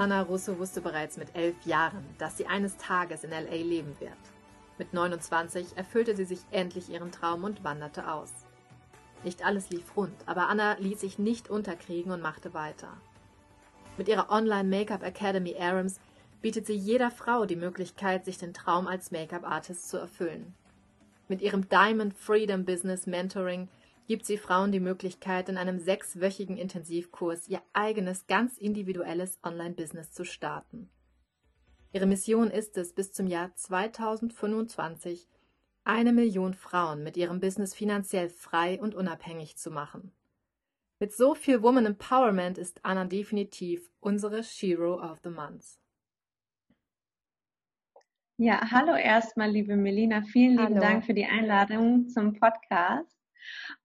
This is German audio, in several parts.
Anna Russo wusste bereits mit elf Jahren, dass sie eines Tages in LA leben wird. Mit 29 erfüllte sie sich endlich ihren Traum und wanderte aus. Nicht alles lief rund, aber Anna ließ sich nicht unterkriegen und machte weiter. Mit ihrer Online Make-up Academy Arams bietet sie jeder Frau die Möglichkeit, sich den Traum als Make-up Artist zu erfüllen. Mit ihrem Diamond Freedom Business Mentoring gibt sie Frauen die Möglichkeit, in einem sechswöchigen Intensivkurs ihr eigenes, ganz individuelles Online-Business zu starten. Ihre Mission ist es, bis zum Jahr 2025 eine Million Frauen mit ihrem Business finanziell frei und unabhängig zu machen. Mit so viel Woman Empowerment ist Anna definitiv unsere Shiro of the Month. Ja, hallo erstmal, liebe Melina. Vielen lieben hallo. Dank für die Einladung zum Podcast.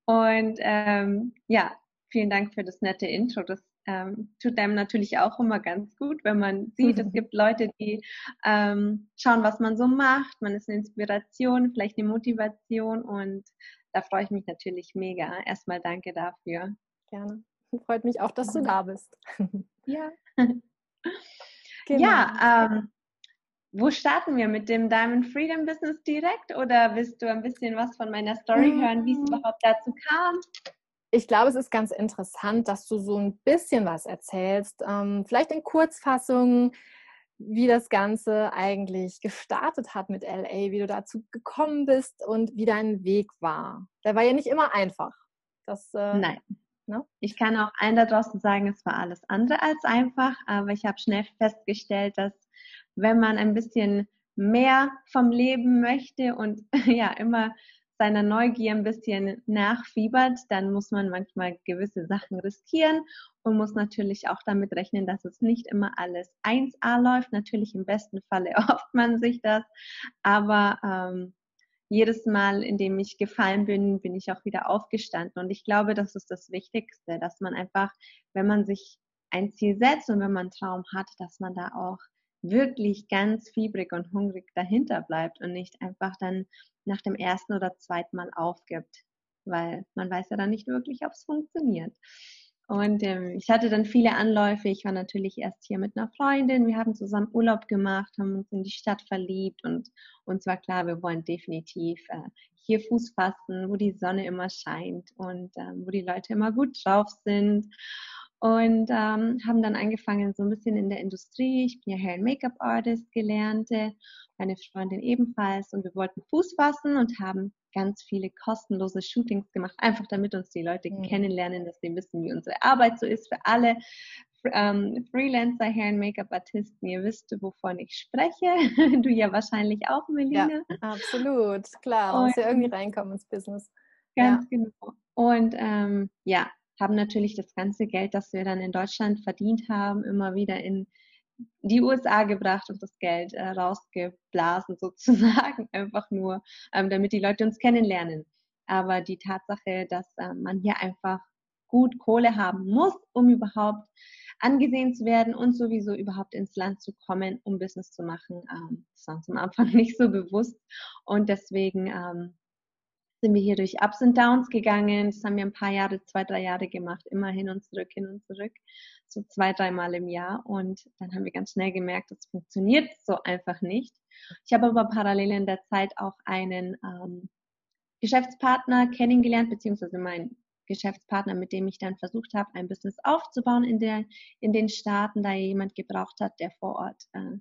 Und ähm, ja, vielen Dank für das nette Intro. Das ähm, tut einem natürlich auch immer ganz gut, wenn man sieht, es gibt Leute, die ähm, schauen, was man so macht. Man ist eine Inspiration, vielleicht eine Motivation und da freue ich mich natürlich mega. Erstmal danke dafür. Gerne. Freut mich auch, dass du da bist. Ja. Genau. Ja, ähm, wo starten wir mit dem Diamond Freedom Business direkt oder willst du ein bisschen was von meiner Story mhm. hören, wie es überhaupt dazu kam? Ich glaube, es ist ganz interessant, dass du so ein bisschen was erzählst. Ähm, vielleicht in Kurzfassung, wie das Ganze eigentlich gestartet hat mit LA, wie du dazu gekommen bist und wie dein Weg war. Der war ja nicht immer einfach. Das, äh, Nein. Ne? Ich kann auch allen da draußen sagen, es war alles andere als einfach, aber ich habe schnell festgestellt, dass wenn man ein bisschen mehr vom Leben möchte und ja immer seiner Neugier ein bisschen nachfiebert, dann muss man manchmal gewisse Sachen riskieren und muss natürlich auch damit rechnen, dass es nicht immer alles 1A läuft. Natürlich im besten Falle erhofft man sich das, aber ähm, jedes Mal, in dem ich gefallen bin, bin ich auch wieder aufgestanden. Und ich glaube, das ist das Wichtigste, dass man einfach, wenn man sich ein Ziel setzt und wenn man einen Traum hat, dass man da auch wirklich ganz fiebrig und hungrig dahinter bleibt und nicht einfach dann nach dem ersten oder zweiten Mal aufgibt, weil man weiß ja dann nicht wirklich, ob es funktioniert. Und ähm, ich hatte dann viele Anläufe. Ich war natürlich erst hier mit einer Freundin. Wir haben zusammen Urlaub gemacht, haben uns in die Stadt verliebt und uns war klar, wir wollen definitiv äh, hier Fuß fassen, wo die Sonne immer scheint und ähm, wo die Leute immer gut drauf sind und ähm, haben dann angefangen so ein bisschen in der Industrie. Ich bin ja Hair and Make-up Artist gelernte, meine Freundin ebenfalls und wir wollten Fuß fassen und haben ganz viele kostenlose Shootings gemacht, einfach damit uns die Leute mhm. kennenlernen, dass sie wissen, wie unsere Arbeit so ist für alle ähm, Freelancer, Hair and Make-up Artisten. Ihr wisst, wovon ich spreche. du ja wahrscheinlich auch, Melina. Ja, absolut, klar. Man muss ja irgendwie reinkommen ins Business. Ganz ja. genau. Und ähm, ja, haben natürlich das ganze Geld, das wir dann in Deutschland verdient haben, immer wieder in die USA gebracht und das Geld äh, rausgeblasen sozusagen, einfach nur, ähm, damit die Leute uns kennenlernen. Aber die Tatsache, dass äh, man hier einfach gut Kohle haben muss, um überhaupt angesehen zu werden und sowieso überhaupt ins Land zu kommen, um Business zu machen, ähm, das war uns am Anfang nicht so bewusst. Und deswegen ähm, sind wir hier durch Ups und Downs gegangen. Das haben wir ein paar Jahre, zwei, drei Jahre gemacht, immer hin und zurück, hin und zurück, so zwei, dreimal im Jahr. Und dann haben wir ganz schnell gemerkt, das funktioniert so einfach nicht. Ich habe aber parallel in der Zeit auch einen ähm, Geschäftspartner kennengelernt, beziehungsweise mein Geschäftspartner, mit dem ich dann versucht habe, ein Business aufzubauen in, der, in den Staaten, da jemand gebraucht hat, der vor Ort äh,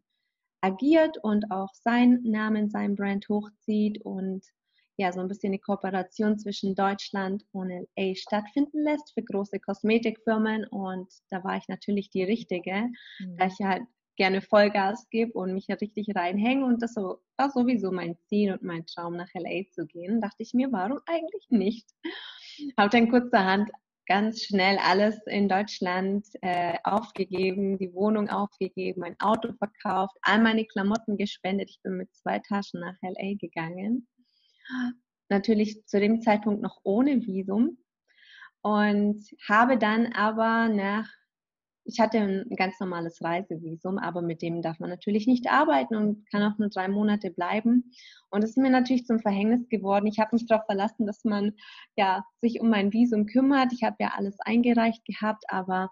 agiert und auch seinen Namen, sein Brand hochzieht und ja, so ein bisschen eine Kooperation zwischen Deutschland und LA stattfinden lässt für große Kosmetikfirmen. Und da war ich natürlich die Richtige, mhm. da ich halt gerne Vollgas gebe und mich ja richtig reinhänge. Und das war sowieso mein Ziel und mein Traum, nach LA zu gehen. Dachte ich mir, warum eigentlich nicht? Habe dann kurzerhand ganz schnell alles in Deutschland äh, aufgegeben, die Wohnung aufgegeben, mein Auto verkauft, all meine Klamotten gespendet. Ich bin mit zwei Taschen nach LA gegangen. Natürlich zu dem Zeitpunkt noch ohne Visum und habe dann aber nach ich hatte ein ganz normales Reisevisum, aber mit dem darf man natürlich nicht arbeiten und kann auch nur drei Monate bleiben. Und es ist mir natürlich zum Verhängnis geworden. Ich habe mich darauf verlassen, dass man ja sich um mein Visum kümmert. Ich habe ja alles eingereicht gehabt, aber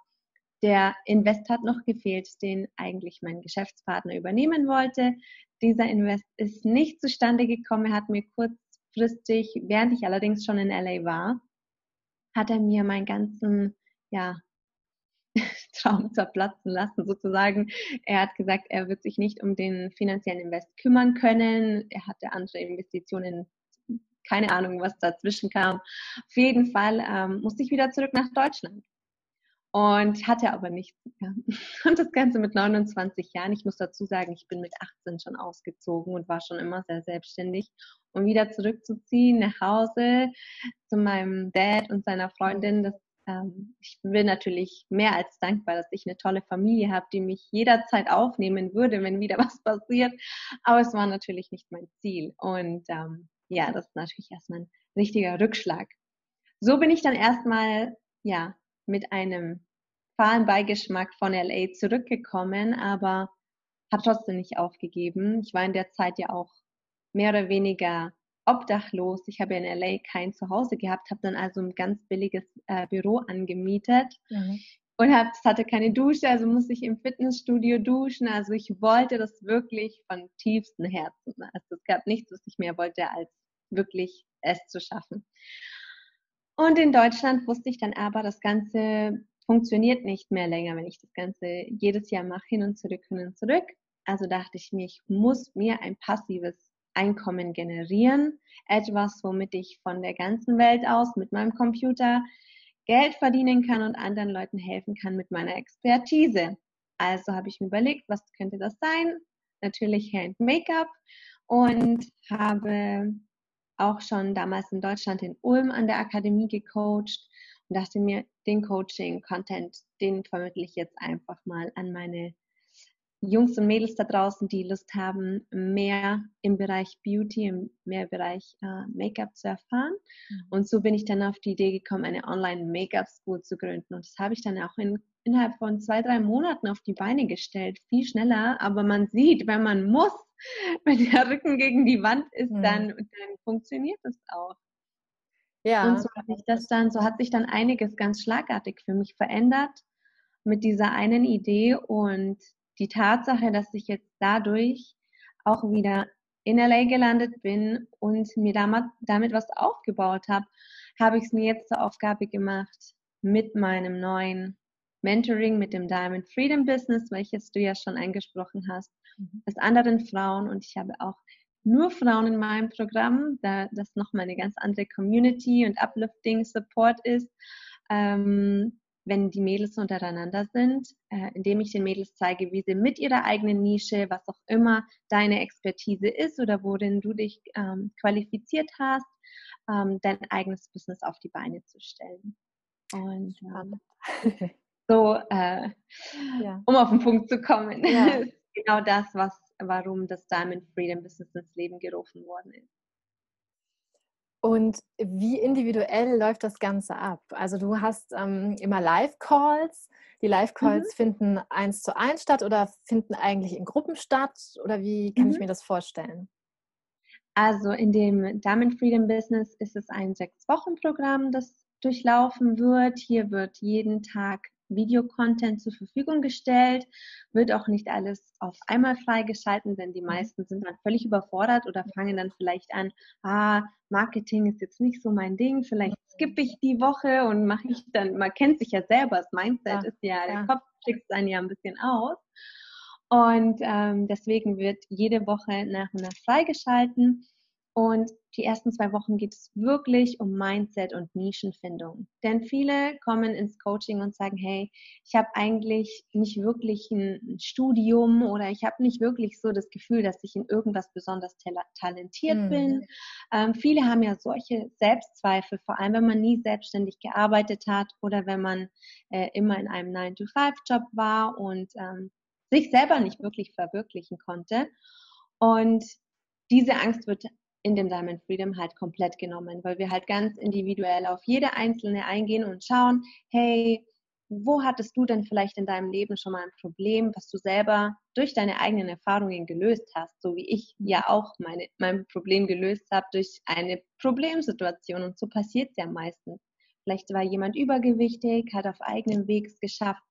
der Invest hat noch gefehlt, den eigentlich mein Geschäftspartner übernehmen wollte. Dieser Invest ist nicht zustande gekommen. Er hat mir kurzfristig, während ich allerdings schon in LA war, hat er mir meinen ganzen ja, Traum zerplatzen lassen, sozusagen. Er hat gesagt, er wird sich nicht um den finanziellen Invest kümmern können. Er hatte andere Investitionen, keine Ahnung, was dazwischen kam. Auf jeden Fall ähm, musste ich wieder zurück nach Deutschland. Und hatte aber nichts mehr. Und das Ganze mit 29 Jahren. Ich muss dazu sagen, ich bin mit 18 schon ausgezogen und war schon immer sehr selbstständig. Um wieder zurückzuziehen nach Hause zu meinem Dad und seiner Freundin, das ähm, ich bin natürlich mehr als dankbar, dass ich eine tolle Familie habe, die mich jederzeit aufnehmen würde, wenn wieder was passiert. Aber es war natürlich nicht mein Ziel. Und ähm, ja, das ist natürlich erstmal ein richtiger Rückschlag. So bin ich dann erstmal, ja, mit einem fahlen Beigeschmack von LA zurückgekommen, aber habe trotzdem nicht aufgegeben. Ich war in der Zeit ja auch mehr oder weniger obdachlos. Ich habe in LA kein Zuhause gehabt, habe dann also ein ganz billiges äh, Büro angemietet mhm. und hab, es hatte keine Dusche, also musste ich im Fitnessstudio duschen. Also ich wollte das wirklich von tiefstem Herzen. Also es gab nichts, was ich mehr wollte, als wirklich es zu schaffen. Und in Deutschland wusste ich dann aber, das Ganze funktioniert nicht mehr länger, wenn ich das Ganze jedes Jahr mache, hin und zurück, hin und zurück. Also dachte ich mir, ich muss mir ein passives Einkommen generieren. Etwas, womit ich von der ganzen Welt aus mit meinem Computer Geld verdienen kann und anderen Leuten helfen kann mit meiner Expertise. Also habe ich mir überlegt, was könnte das sein? Natürlich Hand Make-up und habe auch schon damals in Deutschland in Ulm an der Akademie gecoacht und dachte mir, den Coaching-Content, den vermittle ich jetzt einfach mal an meine Jungs und Mädels da draußen, die Lust haben, mehr im Bereich Beauty, mehr im Bereich äh, Make-up zu erfahren. Mhm. Und so bin ich dann auf die Idee gekommen, eine Online-Make-up-School zu gründen. Und das habe ich dann auch in, innerhalb von zwei, drei Monaten auf die Beine gestellt. Viel schneller, aber man sieht, wenn man muss, wenn der Rücken gegen die Wand ist, mhm. dann, dann funktioniert es auch. Ja. Und so hat sich das dann, so hat sich dann einiges ganz schlagartig für mich verändert mit dieser einen Idee und die Tatsache, dass ich jetzt dadurch auch wieder in LA gelandet bin und mir damit, damit was aufgebaut habe, habe ich es mir jetzt zur Aufgabe gemacht, mit meinem neuen Mentoring, mit dem Diamond Freedom Business, welches du ja schon angesprochen hast, mhm. mit anderen Frauen und ich habe auch nur Frauen in meinem Programm, da das nochmal eine ganz andere Community und Uplifting Support ist, ähm, wenn die Mädels untereinander sind, äh, indem ich den Mädels zeige, wie sie mit ihrer eigenen Nische, was auch immer deine Expertise ist oder worin du dich ähm, qualifiziert hast, ähm, dein eigenes Business auf die Beine zu stellen. Und ähm, so, äh, ja. um auf den Punkt zu kommen, ja. genau das, was, warum das Diamond Freedom Business ins Leben gerufen worden ist. Und wie individuell läuft das Ganze ab? Also du hast ähm, immer Live-Calls. Die Live-Calls mhm. finden eins zu eins statt oder finden eigentlich in Gruppen statt? Oder wie kann mhm. ich mir das vorstellen? Also in dem Diamond Freedom Business ist es ein Sechs-Wochen-Programm, das durchlaufen wird. Hier wird jeden Tag Videocontent zur Verfügung gestellt, wird auch nicht alles auf einmal freigeschalten, denn die mhm. meisten sind dann völlig überfordert oder fangen dann vielleicht an, ah, Marketing ist jetzt nicht so mein Ding, vielleicht skippe ich die Woche und mache ich dann, man kennt sich ja selber, das Mindset ja, ist ja, ja, der Kopf schickt einen ja ein bisschen aus. Und ähm, deswegen wird jede Woche nach und nach freigeschalten. Und die ersten zwei Wochen geht es wirklich um Mindset und Nischenfindung. Denn viele kommen ins Coaching und sagen, hey, ich habe eigentlich nicht wirklich ein Studium oder ich habe nicht wirklich so das Gefühl, dass ich in irgendwas besonders talentiert mhm. bin. Ähm, viele haben ja solche Selbstzweifel, vor allem wenn man nie selbstständig gearbeitet hat oder wenn man äh, immer in einem 9-to-5-Job war und ähm, sich selber nicht wirklich verwirklichen konnte. Und diese Angst wird in dem Diamond Freedom halt komplett genommen, weil wir halt ganz individuell auf jede einzelne eingehen und schauen, hey, wo hattest du denn vielleicht in deinem Leben schon mal ein Problem, was du selber durch deine eigenen Erfahrungen gelöst hast, so wie ich ja auch meine, mein Problem gelöst habe durch eine Problemsituation und so passiert es ja meistens. Vielleicht war jemand übergewichtig, hat auf eigenem Weg es geschafft,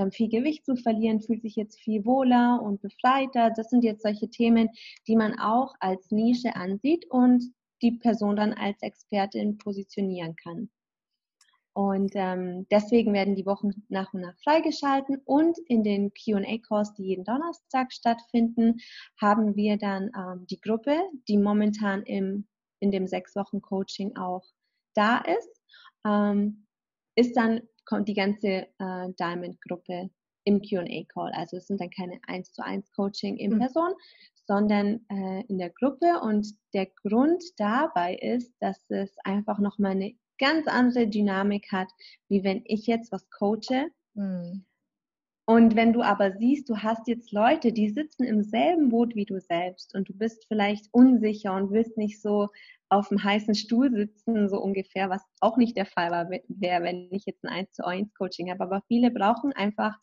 ähm, viel Gewicht zu verlieren, fühlt sich jetzt viel wohler und befreiter. Das sind jetzt solche Themen, die man auch als Nische ansieht und die Person dann als Expertin positionieren kann. Und ähm, deswegen werden die Wochen nach und nach freigeschalten und in den QA-Calls, die jeden Donnerstag stattfinden, haben wir dann ähm, die Gruppe, die momentan im, in dem sechs Wochen Coaching auch da ist, ähm, ist dann kommt die ganze äh, Diamond-Gruppe im QA-Call. Also es sind dann keine 1 zu 1 Coaching in mhm. Person, sondern äh, in der Gruppe. Und der Grund dabei ist, dass es einfach nochmal eine ganz andere Dynamik hat, wie wenn ich jetzt was coache. Mhm. Und wenn du aber siehst, du hast jetzt Leute, die sitzen im selben Boot wie du selbst und du bist vielleicht unsicher und willst nicht so auf dem heißen Stuhl sitzen, so ungefähr, was auch nicht der Fall wäre, wenn ich jetzt ein 1 zu 1 Coaching habe. Aber viele brauchen einfach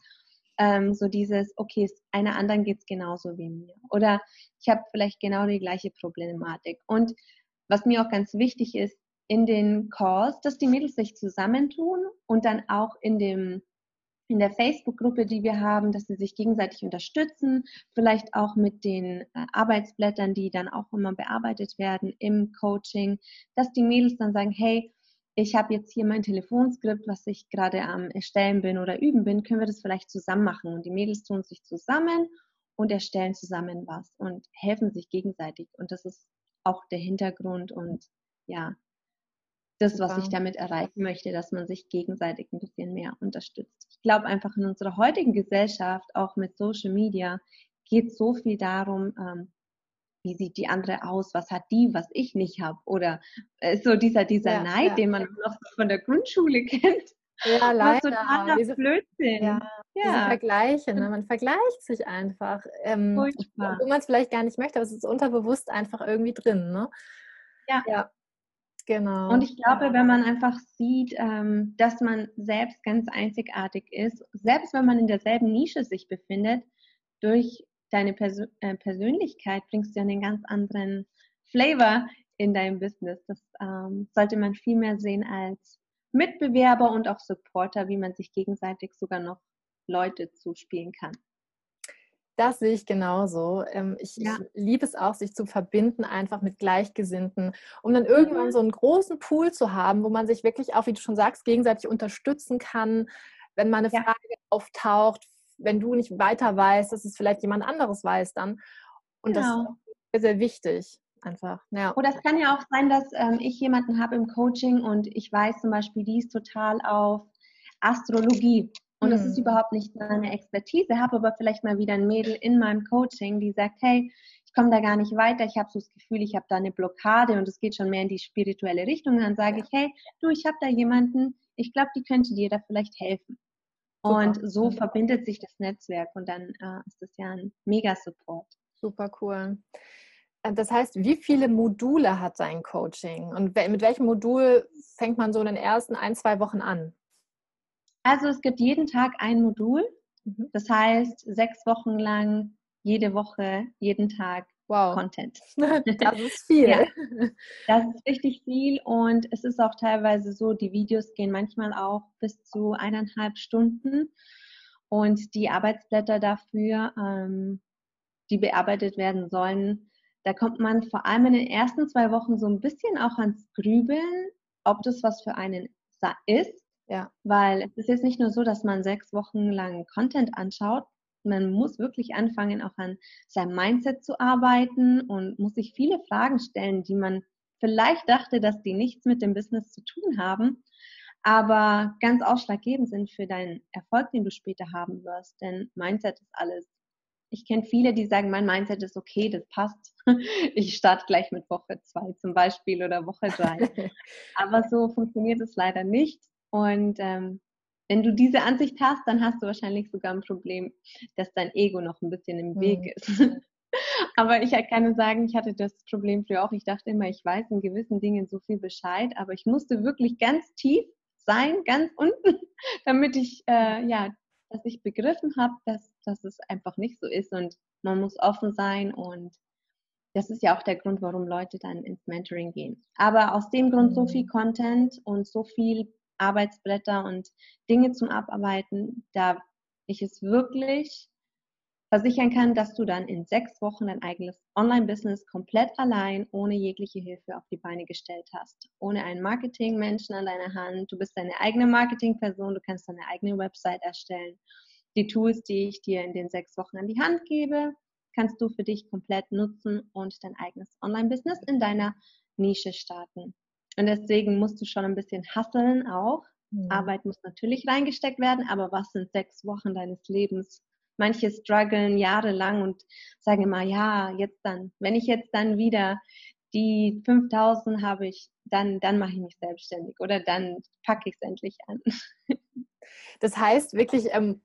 ähm, so dieses, okay, einer anderen geht es genauso wie mir. Oder ich habe vielleicht genau die gleiche Problematik. Und was mir auch ganz wichtig ist, in den Calls, dass die Mädels sich zusammentun und dann auch in dem in der Facebook-Gruppe, die wir haben, dass sie sich gegenseitig unterstützen, vielleicht auch mit den äh, Arbeitsblättern, die dann auch immer bearbeitet werden im Coaching, dass die Mädels dann sagen, hey, ich habe jetzt hier mein Telefonskript, was ich gerade am erstellen bin oder üben bin, können wir das vielleicht zusammen machen? Und die Mädels tun sich zusammen und erstellen zusammen was und helfen sich gegenseitig. Und das ist auch der Hintergrund und ja, das, was ich damit erreichen möchte, dass man sich gegenseitig ein bisschen mehr unterstützt. Ich glaube einfach in unserer heutigen Gesellschaft, auch mit Social Media, geht so viel darum, ähm, wie sieht die andere aus, was hat die, was ich nicht habe. Oder äh, so dieser, dieser ja, Neid, ja. den man noch von der Grundschule kennt. Ja, leider. Totaler diese, Blödsinn. Ja, ja. Vergleiche, ne? man vergleicht sich einfach. Ähm, wo man es vielleicht gar nicht möchte, aber es ist unterbewusst einfach irgendwie drin. Ne? Ja. ja. Genau. Und ich glaube, wenn man einfach sieht, ähm, dass man selbst ganz einzigartig ist, selbst wenn man in derselben Nische sich befindet, durch deine Persö äh, Persönlichkeit bringst du einen ganz anderen Flavor in dein Business. Das ähm, sollte man viel mehr sehen als Mitbewerber und auch Supporter, wie man sich gegenseitig sogar noch Leute zuspielen kann. Das sehe ich genauso. Ähm, ich, ja. ich liebe es auch, sich zu verbinden, einfach mit Gleichgesinnten, um dann irgendwann mhm. so einen großen Pool zu haben, wo man sich wirklich auch, wie du schon sagst, gegenseitig unterstützen kann, wenn mal eine ja. Frage auftaucht, wenn du nicht weiter weißt, dass es vielleicht jemand anderes weiß dann. Und genau. das ist sehr, sehr wichtig. Einfach. Ja. Oder es kann ja auch sein, dass ähm, ich jemanden habe im Coaching und ich weiß zum Beispiel, die ist total auf Astrologie und das ist hm. überhaupt nicht meine Expertise, habe aber vielleicht mal wieder ein Mädel in meinem Coaching, die sagt, hey, ich komme da gar nicht weiter, ich habe so das Gefühl, ich habe da eine Blockade und es geht schon mehr in die spirituelle Richtung. Und dann sage ich, hey, du, ich habe da jemanden, ich glaube, die könnte dir da vielleicht helfen. Super. Und so verbindet sich das Netzwerk und dann äh, ist das ja ein Mega-Support. Super cool. Äh, das heißt, wie viele Module hat dein Coaching und mit welchem Modul fängt man so in den ersten ein, zwei Wochen an? Also es gibt jeden Tag ein Modul. Mhm. Das heißt, sechs Wochen lang, jede Woche, jeden Tag wow. Content. Das ist viel. ja, das ist richtig viel und es ist auch teilweise so, die Videos gehen manchmal auch bis zu eineinhalb Stunden und die Arbeitsblätter dafür, ähm, die bearbeitet werden sollen, da kommt man vor allem in den ersten zwei Wochen so ein bisschen auch ans Grübeln, ob das was für einen ist. Ja. Weil es ist jetzt nicht nur so, dass man sechs Wochen lang Content anschaut, man muss wirklich anfangen, auch an seinem Mindset zu arbeiten und muss sich viele Fragen stellen, die man vielleicht dachte, dass die nichts mit dem Business zu tun haben, aber ganz ausschlaggebend sind für deinen Erfolg, den du später haben wirst. Denn Mindset ist alles. Ich kenne viele, die sagen, mein Mindset ist okay, das passt. Ich starte gleich mit Woche zwei zum Beispiel oder Woche drei. aber so funktioniert es leider nicht. Und ähm, wenn du diese Ansicht hast, dann hast du wahrscheinlich sogar ein Problem, dass dein Ego noch ein bisschen im Weg mhm. ist. aber ich kann nur sagen, ich hatte das Problem früher auch. Ich dachte immer, ich weiß in gewissen Dingen so viel Bescheid, aber ich musste wirklich ganz tief sein, ganz unten, damit ich, äh, ja, dass ich begriffen habe, dass, dass es einfach nicht so ist und man muss offen sein und das ist ja auch der Grund, warum Leute dann ins Mentoring gehen. Aber aus dem Grund so viel mhm. Content und so viel Arbeitsblätter und Dinge zum Abarbeiten, da ich es wirklich versichern kann, dass du dann in sechs Wochen dein eigenes Online-Business komplett allein, ohne jegliche Hilfe auf die Beine gestellt hast. Ohne einen Marketing-Menschen an deiner Hand. Du bist deine eigene Marketing-Person, du kannst deine eigene Website erstellen. Die Tools, die ich dir in den sechs Wochen an die Hand gebe, kannst du für dich komplett nutzen und dein eigenes Online-Business in deiner Nische starten. Und deswegen musst du schon ein bisschen hasseln auch. Mhm. Arbeit muss natürlich reingesteckt werden, aber was sind sechs Wochen deines Lebens? Manche strugglen jahrelang und sagen immer, ja, jetzt dann, wenn ich jetzt dann wieder die 5000 habe ich, dann, dann mache ich mich selbstständig oder dann packe ich es endlich an. Das heißt wirklich ähm,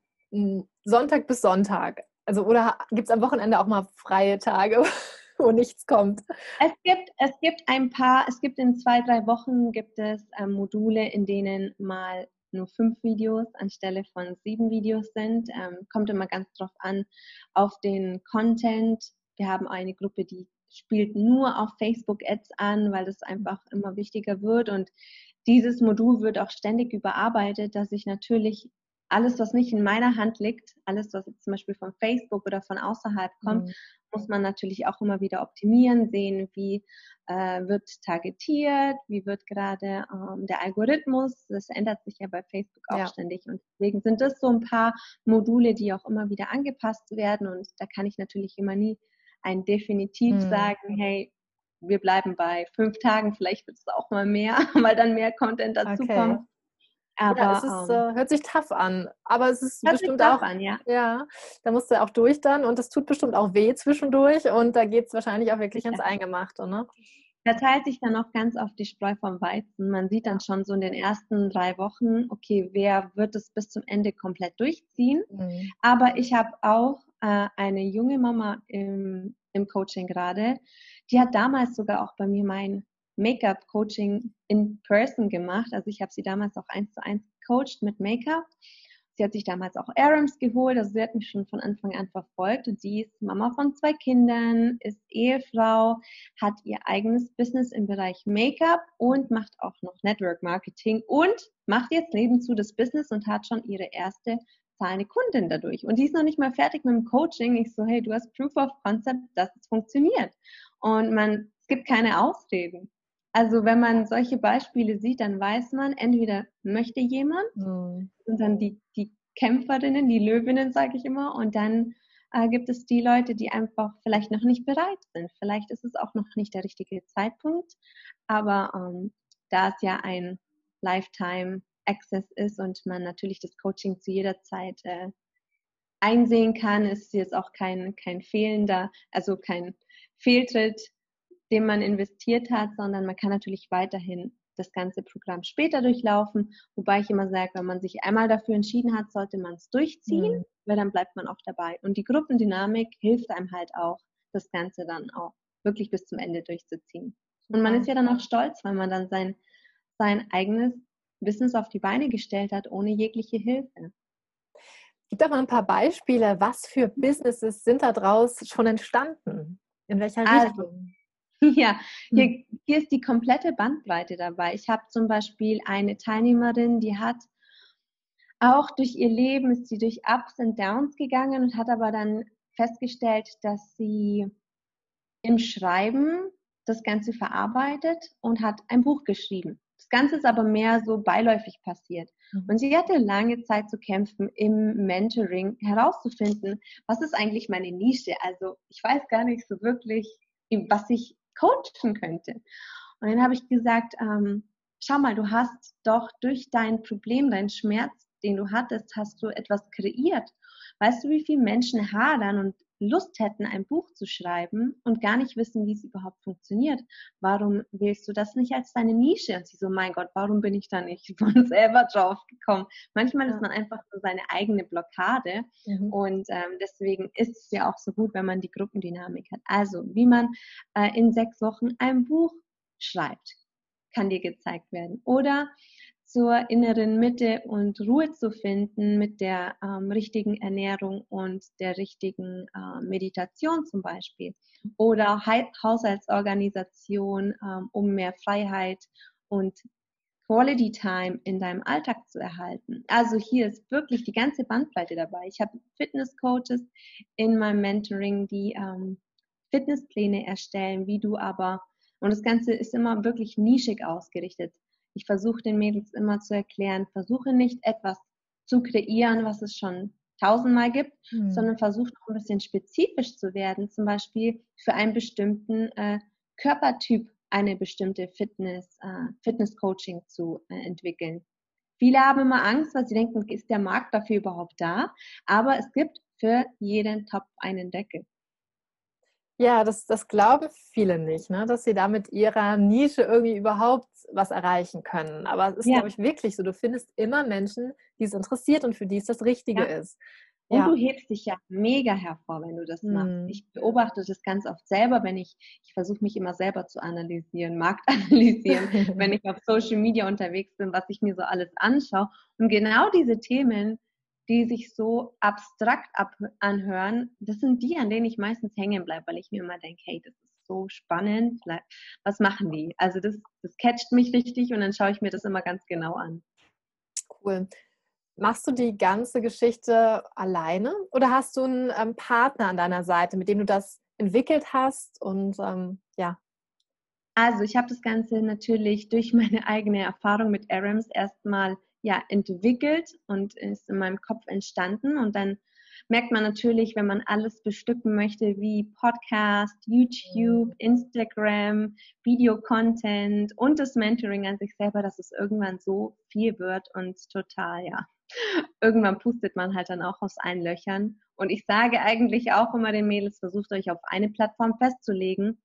Sonntag bis Sonntag. Also oder gibt es am Wochenende auch mal freie Tage? wo nichts kommt. Es gibt, es gibt ein paar, es gibt in zwei, drei Wochen gibt es ähm, Module, in denen mal nur fünf Videos anstelle von sieben Videos sind. Ähm, kommt immer ganz drauf an, auf den Content. Wir haben eine Gruppe, die spielt nur auf Facebook-Ads an, weil das einfach immer wichtiger wird. Und dieses Modul wird auch ständig überarbeitet, dass ich natürlich alles, was nicht in meiner Hand liegt, alles, was jetzt zum Beispiel von Facebook oder von außerhalb kommt, mhm. Muss man natürlich auch immer wieder optimieren, sehen, wie äh, wird targetiert, wie wird gerade ähm, der Algorithmus. Das ändert sich ja bei Facebook auch ja. ständig. Und deswegen sind das so ein paar Module, die auch immer wieder angepasst werden. Und da kann ich natürlich immer nie ein definitiv mhm. sagen, hey, wir bleiben bei fünf Tagen, vielleicht wird es auch mal mehr, weil dann mehr Content dazu okay. kommt. Aber ja, es ist, ähm, äh, hört sich tough an. Aber es ist bestimmt auch. An, ja. ja, da musst du auch durch dann und das tut bestimmt auch weh zwischendurch und da geht es wahrscheinlich auch wirklich ins Eingemachte, ne? Da teilt sich dann auch ganz oft die Spreu vom Weizen. Man sieht dann schon so in den ersten drei Wochen, okay, wer wird es bis zum Ende komplett durchziehen. Mhm. Aber ich habe auch äh, eine junge Mama im, im Coaching gerade, die hat damals sogar auch bei mir mein Make-up-Coaching in person gemacht. Also ich habe sie damals auch eins zu eins gecoacht mit Make-up. Sie hat sich damals auch Arams geholt, also sie hat mich schon von Anfang an verfolgt und sie ist Mama von zwei Kindern, ist Ehefrau, hat ihr eigenes Business im Bereich Make-up und macht auch noch Network Marketing und macht jetzt nebenzu das Business und hat schon ihre erste zahlende Kundin dadurch. Und die ist noch nicht mal fertig mit dem Coaching. Ich so, hey, du hast Proof of Concept, dass es funktioniert. Und man, es gibt keine Ausreden. Also wenn man solche Beispiele sieht, dann weiß man, entweder möchte jemand, mhm. und dann die, die Kämpferinnen, die Löwinnen, sage ich immer, und dann äh, gibt es die Leute, die einfach vielleicht noch nicht bereit sind. Vielleicht ist es auch noch nicht der richtige Zeitpunkt, aber ähm, da es ja ein Lifetime Access ist und man natürlich das Coaching zu jeder Zeit äh, einsehen kann, ist jetzt auch kein, kein fehlender, also kein Fehltritt den man investiert hat, sondern man kann natürlich weiterhin das ganze Programm später durchlaufen, wobei ich immer sage, wenn man sich einmal dafür entschieden hat, sollte man es durchziehen, mhm. weil dann bleibt man auch dabei. Und die Gruppendynamik hilft einem halt auch, das Ganze dann auch wirklich bis zum Ende durchzuziehen. Und man ist ja dann auch stolz, weil man dann sein, sein eigenes Business auf die Beine gestellt hat, ohne jegliche Hilfe. Gib doch mal ein paar Beispiele, was für Businesses sind da draus schon entstanden? In welcher also, Richtung? Ja, hier, hm. hier ist die komplette Bandbreite dabei. Ich habe zum Beispiel eine Teilnehmerin, die hat auch durch ihr Leben ist sie durch Ups und Downs gegangen und hat aber dann festgestellt, dass sie im Schreiben das Ganze verarbeitet und hat ein Buch geschrieben. Das Ganze ist aber mehr so beiläufig passiert. Mhm. Und sie hatte lange Zeit zu kämpfen, im Mentoring herauszufinden, was ist eigentlich meine Nische. Also ich weiß gar nicht so wirklich, was ich coachen könnte. Und dann habe ich gesagt, ähm, schau mal, du hast doch durch dein Problem, deinen Schmerz, den du hattest, hast du etwas kreiert. Weißt du, wie viele Menschen hadern und Lust hätten, ein Buch zu schreiben und gar nicht wissen, wie es überhaupt funktioniert. Warum wählst du das nicht als deine Nische? Und sie so, mein Gott, warum bin ich da nicht von selber drauf gekommen? Manchmal ist man einfach so seine eigene Blockade mhm. und ähm, deswegen ist es ja auch so gut, wenn man die Gruppendynamik hat. Also, wie man äh, in sechs Wochen ein Buch schreibt, kann dir gezeigt werden. Oder zur inneren Mitte und Ruhe zu finden mit der ähm, richtigen Ernährung und der richtigen äh, Meditation zum Beispiel. Oder ha Haushaltsorganisation, ähm, um mehr Freiheit und Quality Time in deinem Alltag zu erhalten. Also hier ist wirklich die ganze Bandbreite dabei. Ich habe Fitness Coaches in meinem Mentoring, die ähm, Fitnesspläne erstellen, wie du aber, und das Ganze ist immer wirklich nischig ausgerichtet. Ich versuche den Mädels immer zu erklären, versuche nicht etwas zu kreieren, was es schon tausendmal gibt, mhm. sondern versuche noch ein bisschen spezifisch zu werden, zum Beispiel für einen bestimmten äh, Körpertyp eine bestimmte Fitness, äh, Fitness-Coaching zu äh, entwickeln. Viele haben immer Angst, weil sie denken, ist der Markt dafür überhaupt da? Aber es gibt für jeden Topf einen Deckel. Ja, das, das glauben viele nicht, ne? dass sie da mit ihrer Nische irgendwie überhaupt was erreichen können. Aber es ist, ja. glaube ich, wirklich so. Du findest immer Menschen, die es interessiert und für die es das Richtige ja. ist. Und ja. du hebst dich ja mega hervor, wenn du das machst. Hm. Ich beobachte das ganz oft selber, wenn ich, ich versuche mich immer selber zu analysieren, Markt analysieren, wenn ich auf Social Media unterwegs bin, was ich mir so alles anschaue. Und genau diese Themen, die sich so abstrakt ab anhören, das sind die, an denen ich meistens hängen bleibe, weil ich mir immer denke, hey, das ist so spannend, was machen die? Also das, das catcht mich richtig und dann schaue ich mir das immer ganz genau an. Cool. Machst du die ganze Geschichte alleine oder hast du einen ähm, Partner an deiner Seite, mit dem du das entwickelt hast und ähm, ja? Also ich habe das Ganze natürlich durch meine eigene Erfahrung mit Arams erstmal ja entwickelt und ist in meinem Kopf entstanden und dann merkt man natürlich, wenn man alles bestücken möchte, wie Podcast, YouTube. Instagram, Video-Content und das Mentoring an sich selber, dass es irgendwann so viel wird und total, ja, irgendwann pustet man halt dann auch aus allen Löchern. Und ich sage eigentlich auch immer den Mädels, versucht euch auf eine Plattform festzulegen,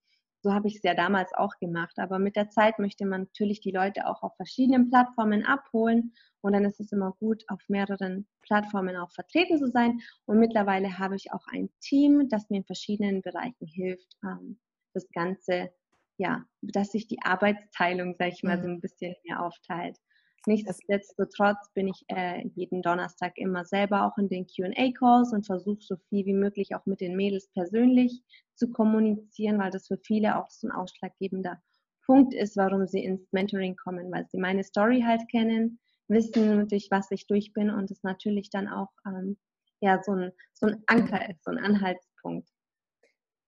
so habe ich es ja damals auch gemacht. Aber mit der Zeit möchte man natürlich die Leute auch auf verschiedenen Plattformen abholen. Und dann ist es immer gut, auf mehreren Plattformen auch vertreten zu sein. Und mittlerweile habe ich auch ein Team, das mir in verschiedenen Bereichen hilft, ähm, das Ganze, ja, dass sich die Arbeitsteilung, sage ich mal, so mhm. ein bisschen mehr aufteilt. Nichtsdestotrotz bin ich äh, jeden Donnerstag immer selber auch in den QA-Calls und versuche so viel wie möglich auch mit den Mädels persönlich zu kommunizieren, weil das für viele auch so ein ausschlaggebender Punkt ist, warum sie ins Mentoring kommen, weil sie meine Story halt kennen, wissen, durch was ich durch bin und es natürlich dann auch ähm, ja, so, ein, so ein Anker ist, so ein Anhaltspunkt.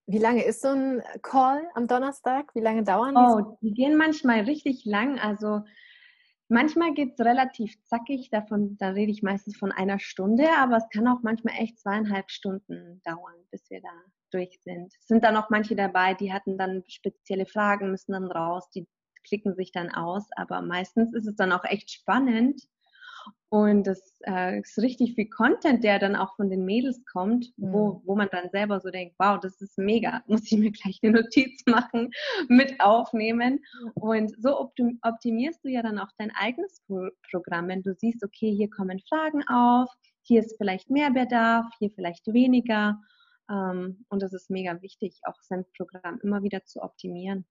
Wie lange ist so ein Call am Donnerstag? Wie lange dauern die? Oh, die gehen manchmal richtig lang. Also Manchmal geht es relativ zackig, davon, da rede ich meistens von einer Stunde, aber es kann auch manchmal echt zweieinhalb Stunden dauern, bis wir da durch sind. Es sind dann auch manche dabei, die hatten dann spezielle Fragen, müssen dann raus, die klicken sich dann aus, aber meistens ist es dann auch echt spannend und das äh, ist richtig viel Content, der dann auch von den Mädels kommt, mhm. wo, wo man dann selber so denkt, wow, das ist mega, muss ich mir gleich eine Notiz machen, mit aufnehmen. Und so optimierst du ja dann auch dein eigenes Programm, wenn du siehst, okay, hier kommen Fragen auf, hier ist vielleicht mehr Bedarf, hier vielleicht weniger. Ähm, und das ist mega wichtig, auch sein Programm immer wieder zu optimieren.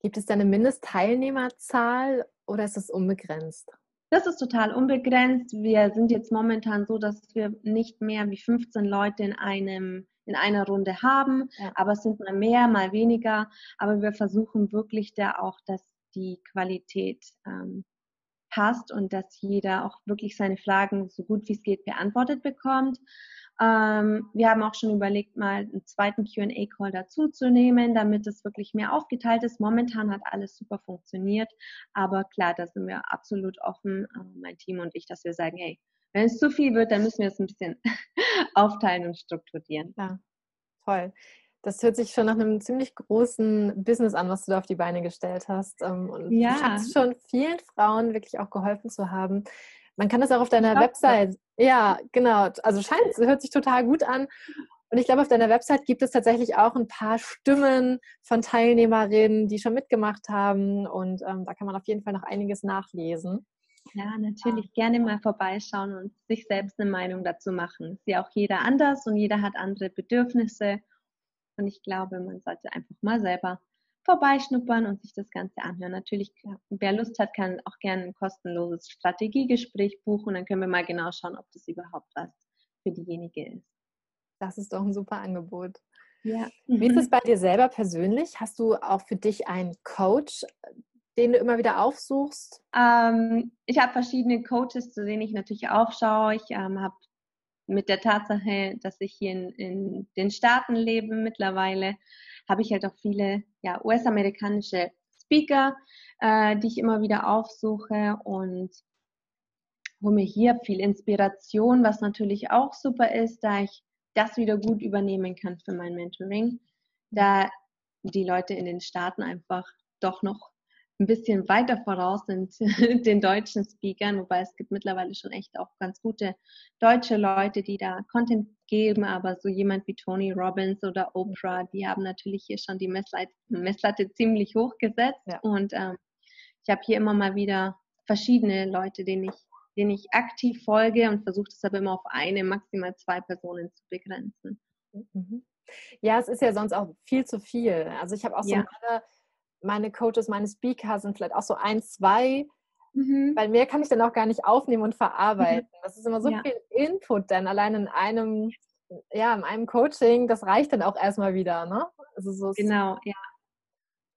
Gibt es da eine Mindestteilnehmerzahl oder ist es unbegrenzt? Das ist total unbegrenzt. Wir sind jetzt momentan so, dass wir nicht mehr wie 15 Leute in einem in einer Runde haben, ja. aber es sind mal mehr, mal weniger. Aber wir versuchen wirklich da auch, dass die Qualität ähm, passt und dass jeder auch wirklich seine Fragen so gut wie es geht beantwortet bekommt. Ähm, wir haben auch schon überlegt, mal einen zweiten QA-Call dazuzunehmen, damit es wirklich mehr aufgeteilt ist. Momentan hat alles super funktioniert, aber klar, da sind wir absolut offen, äh, mein Team und ich, dass wir sagen, hey, wenn es zu viel wird, dann müssen wir es ein bisschen aufteilen und strukturieren. Ja, toll. Das hört sich schon nach einem ziemlich großen Business an, was du da auf die Beine gestellt hast. Ähm, und ja. du schon vielen Frauen wirklich auch geholfen zu haben. Man kann das auch auf deiner Website. Ja, genau. Also scheint, hört sich total gut an. Und ich glaube, auf deiner Website gibt es tatsächlich auch ein paar Stimmen von Teilnehmerinnen, die schon mitgemacht haben. Und ähm, da kann man auf jeden Fall noch einiges nachlesen. Ja, natürlich gerne mal vorbeischauen und sich selbst eine Meinung dazu machen. Ist ja auch jeder anders und jeder hat andere Bedürfnisse. Und ich glaube, man sollte einfach mal selber vorbeischnuppern und sich das Ganze anhören. Natürlich, wer Lust hat, kann auch gerne ein kostenloses Strategiegespräch buchen. Dann können wir mal genau schauen, ob das überhaupt was für diejenige ist. Das ist doch ein super Angebot. Ja. Wie ist es bei dir selber persönlich? Hast du auch für dich einen Coach, den du immer wieder aufsuchst? Ähm, ich habe verschiedene Coaches, zu denen ich natürlich aufschaue. Ich ähm, habe mit der Tatsache, dass ich hier in, in den Staaten lebe mittlerweile, habe ich halt auch viele ja, US-amerikanische Speaker, äh, die ich immer wieder aufsuche und hole mir hier viel Inspiration, was natürlich auch super ist, da ich das wieder gut übernehmen kann für mein Mentoring, da die Leute in den Staaten einfach doch noch ein bisschen weiter voraus sind den deutschen Speakern, wobei es gibt mittlerweile schon echt auch ganz gute deutsche Leute, die da Content geben, aber so jemand wie Tony Robbins oder Oprah, die haben natürlich hier schon die Messlatte, Messlatte ziemlich hoch gesetzt ja. und ähm, ich habe hier immer mal wieder verschiedene Leute, denen ich, denen ich aktiv folge und versuche es aber immer auf eine, maximal zwei Personen zu begrenzen. Mhm. Ja, es ist ja sonst auch viel zu viel. Also ich habe auch so ja. meine meine Coaches, meine Speaker sind vielleicht auch so ein, zwei, mhm. weil mehr kann ich dann auch gar nicht aufnehmen und verarbeiten. Das ist immer so ja. viel Input dann allein in einem, ja, in einem Coaching, das reicht dann auch erstmal wieder, ne? Also so genau, ja.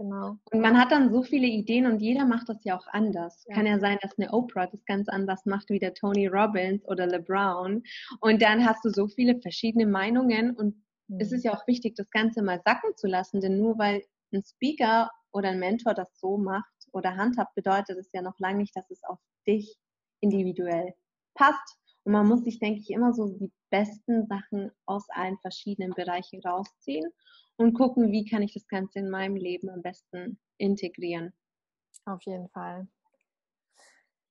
Genau. Und man hat dann so viele Ideen und jeder macht das ja auch anders. Ja. Kann ja sein, dass eine Oprah das ganz anders macht wie der Tony Robbins oder LeBron. Und dann hast du so viele verschiedene Meinungen und mhm. es ist ja auch wichtig, das Ganze mal sacken zu lassen, denn nur weil ein Speaker oder ein Mentor das so macht oder handhabt, bedeutet es ja noch lange nicht, dass es auf dich individuell passt. Und man muss sich, denke ich, immer so die besten Sachen aus allen verschiedenen Bereichen rausziehen und gucken, wie kann ich das Ganze in meinem Leben am besten integrieren. Auf jeden Fall.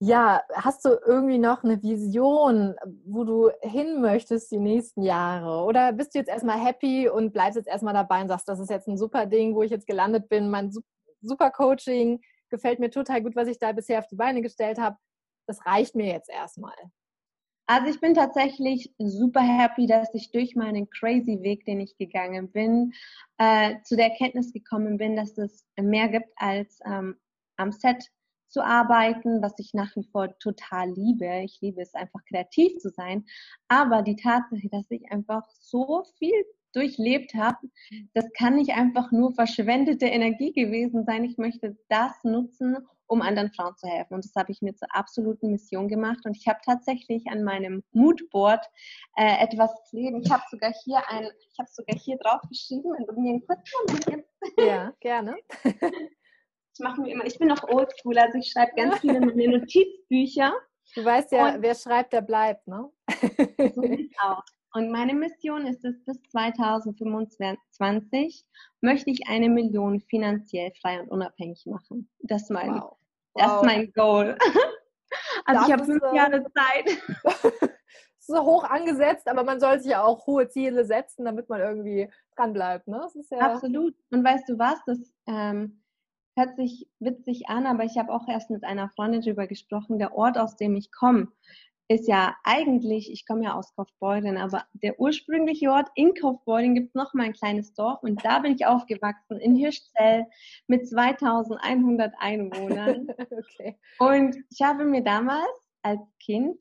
Ja, hast du irgendwie noch eine Vision, wo du hin möchtest die nächsten Jahre? Oder bist du jetzt erstmal happy und bleibst jetzt erstmal dabei und sagst, das ist jetzt ein super Ding, wo ich jetzt gelandet bin, mein super Coaching, gefällt mir total gut, was ich da bisher auf die Beine gestellt habe. Das reicht mir jetzt erstmal. Also ich bin tatsächlich super happy, dass ich durch meinen crazy Weg, den ich gegangen bin, äh, zu der Erkenntnis gekommen bin, dass es mehr gibt als ähm, am Set zu arbeiten, was ich nach wie vor total liebe. Ich liebe es einfach kreativ zu sein. Aber die Tatsache, dass ich einfach so viel durchlebt habe, das kann nicht einfach nur verschwendete Energie gewesen sein. Ich möchte das nutzen, um anderen Frauen zu helfen. Und das habe ich mir zur absoluten Mission gemacht. Und ich habe tatsächlich an meinem Moodboard äh, etwas kleben. Ich habe sogar hier ein, ich habe sogar hier drauf geschrieben, wenn du mir einen kurzen Moment gibst. Ja, gerne. machen wir immer. Ich bin noch oldschool, also ich schreibe ganz viele meine Notizbücher. Du weißt ja, und wer schreibt, der bleibt, ne? so sieht's aus. Und meine Mission ist es, bis 2025 möchte ich eine Million finanziell frei und unabhängig machen. Das ist mein, wow. das wow. ist mein Goal. Also das ich habe fünf äh, Jahre Zeit. so hoch angesetzt, aber man soll sich ja auch hohe Ziele setzen, damit man irgendwie dran bleibt. Ne? Ja Absolut. Und weißt du was? Das ähm, hört sich witzig an, aber ich habe auch erst mit einer Freundin darüber gesprochen. Der Ort, aus dem ich komme, ist ja eigentlich, ich komme ja aus Kaufbeuren, aber der ursprüngliche Ort in Kaufbeuren gibt es noch mal ein kleines Dorf und da bin ich aufgewachsen in Hirschzell mit 2100 Einwohnern. okay. Und ich habe mir damals als Kind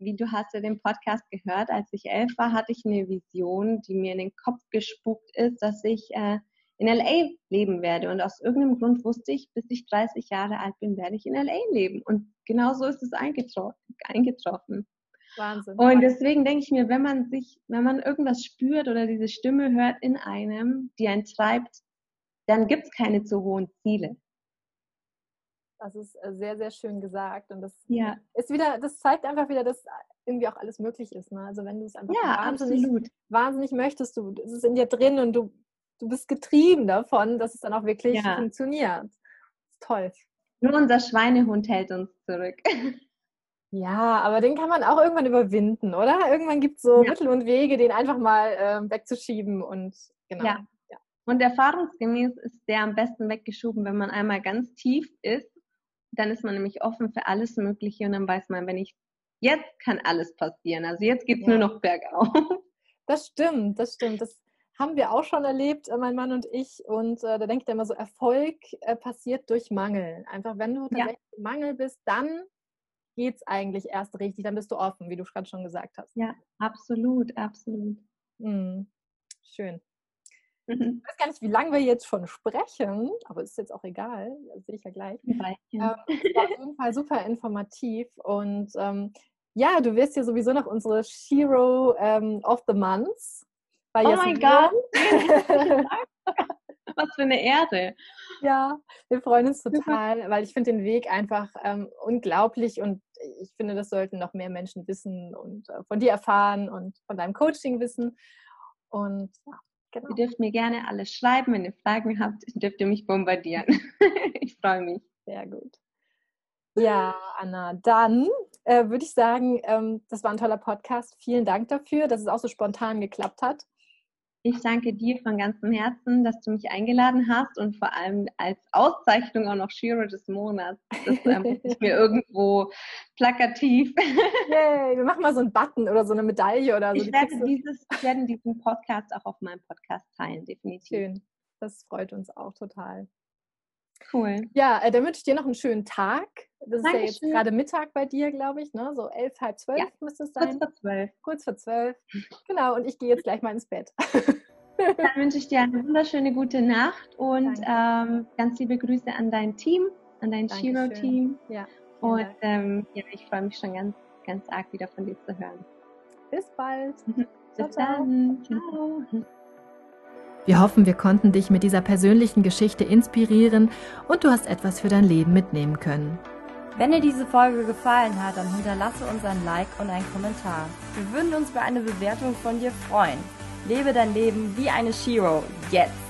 wie du hast ja den Podcast gehört, als ich elf war, hatte ich eine Vision, die mir in den Kopf gespuckt ist, dass ich äh, in LA leben werde. Und aus irgendeinem Grund wusste ich, bis ich 30 Jahre alt bin, werde ich in LA leben. Und genau so ist es eingetroffen. Wahnsinn. Und deswegen denke ich mir, wenn man sich, wenn man irgendwas spürt oder diese Stimme hört in einem, die einen treibt, dann gibt es keine zu hohen Ziele. Das ist äh, sehr, sehr schön gesagt. Und das ja. ist wieder, das zeigt einfach wieder, dass irgendwie auch alles möglich ist. Ne? Also wenn du es einfach ja, wahnsinnig, wahnsinnig möchtest, du, es ist in dir drin und du, du bist getrieben davon, dass es dann auch wirklich ja. funktioniert. Toll. Nur unser Schweinehund hält uns zurück. Ja, aber den kann man auch irgendwann überwinden, oder? Irgendwann gibt es so ja. Mittel und Wege, den einfach mal äh, wegzuschieben und genau. Ja. ja. Und erfahrungsgemäß ist der am besten weggeschoben, wenn man einmal ganz tief ist. Dann ist man nämlich offen für alles Mögliche und dann weiß man, wenn ich jetzt kann alles passieren. Also jetzt geht es ja. nur noch bergauf. Das stimmt, das stimmt. Das haben wir auch schon erlebt, äh, mein Mann und ich. Und äh, da denke ich immer so, Erfolg äh, passiert durch Mangel. Einfach wenn du tatsächlich ja. Mangel bist, dann geht es eigentlich erst richtig, dann bist du offen, wie du gerade schon gesagt hast. Ja, absolut, absolut. Mhm. Schön. Mhm. Ich weiß gar nicht, wie lange wir jetzt schon sprechen, aber ist jetzt auch egal, das sehe ich ja gleich. Ähm, war auf jeden Fall super informativ und ähm, ja, du wirst ja sowieso noch unsere Shiro ähm, of the Months. oh mein Gott! Was für eine Ehre. Ja, wir freuen uns total, weil ich finde den Weg einfach ähm, unglaublich und ich finde, das sollten noch mehr Menschen wissen und äh, von dir erfahren und von deinem Coaching wissen. Und ja, genau. Ihr dürft mir gerne alles schreiben, wenn ihr Fragen habt, dürft ihr mich bombardieren. ich freue mich. Sehr gut. Ja, Anna, dann äh, würde ich sagen, ähm, das war ein toller Podcast. Vielen Dank dafür, dass es auch so spontan geklappt hat. Ich danke dir von ganzem Herzen, dass du mich eingeladen hast und vor allem als Auszeichnung auch noch Shiro des Monats. Das ähm, ist mir irgendwo plakativ. Yay, wir machen mal so einen Button oder so eine Medaille oder so. Ich werde, dieses, ich werde diesen Podcast auch auf meinem Podcast teilen, definitiv. Schön. Das freut uns auch total. Cool. Ja, äh, dann wünsche ich dir noch einen schönen Tag. Das Dankeschön. ist ja jetzt gerade Mittag bei dir, glaube ich, ne? So elf, halb zwölf ja, müsste es sein. Kurz vor zwölf. Kurz vor zwölf. Genau, und ich gehe jetzt gleich mal ins Bett. Dann wünsche ich dir eine wunderschöne gute Nacht und ähm, ganz liebe Grüße an dein Team, an dein Shiro-Team. Ja, und ähm, ja, ich freue mich schon ganz, ganz arg wieder von dir zu hören. Bis bald. Bis ciao, dann. Ciao. Wir hoffen, wir konnten dich mit dieser persönlichen Geschichte inspirieren und du hast etwas für dein Leben mitnehmen können. Wenn dir diese Folge gefallen hat, dann hinterlasse uns ein Like und einen Kommentar. Wir würden uns über eine Bewertung von dir freuen. Lebe dein Leben wie eine Shiro. Jetzt!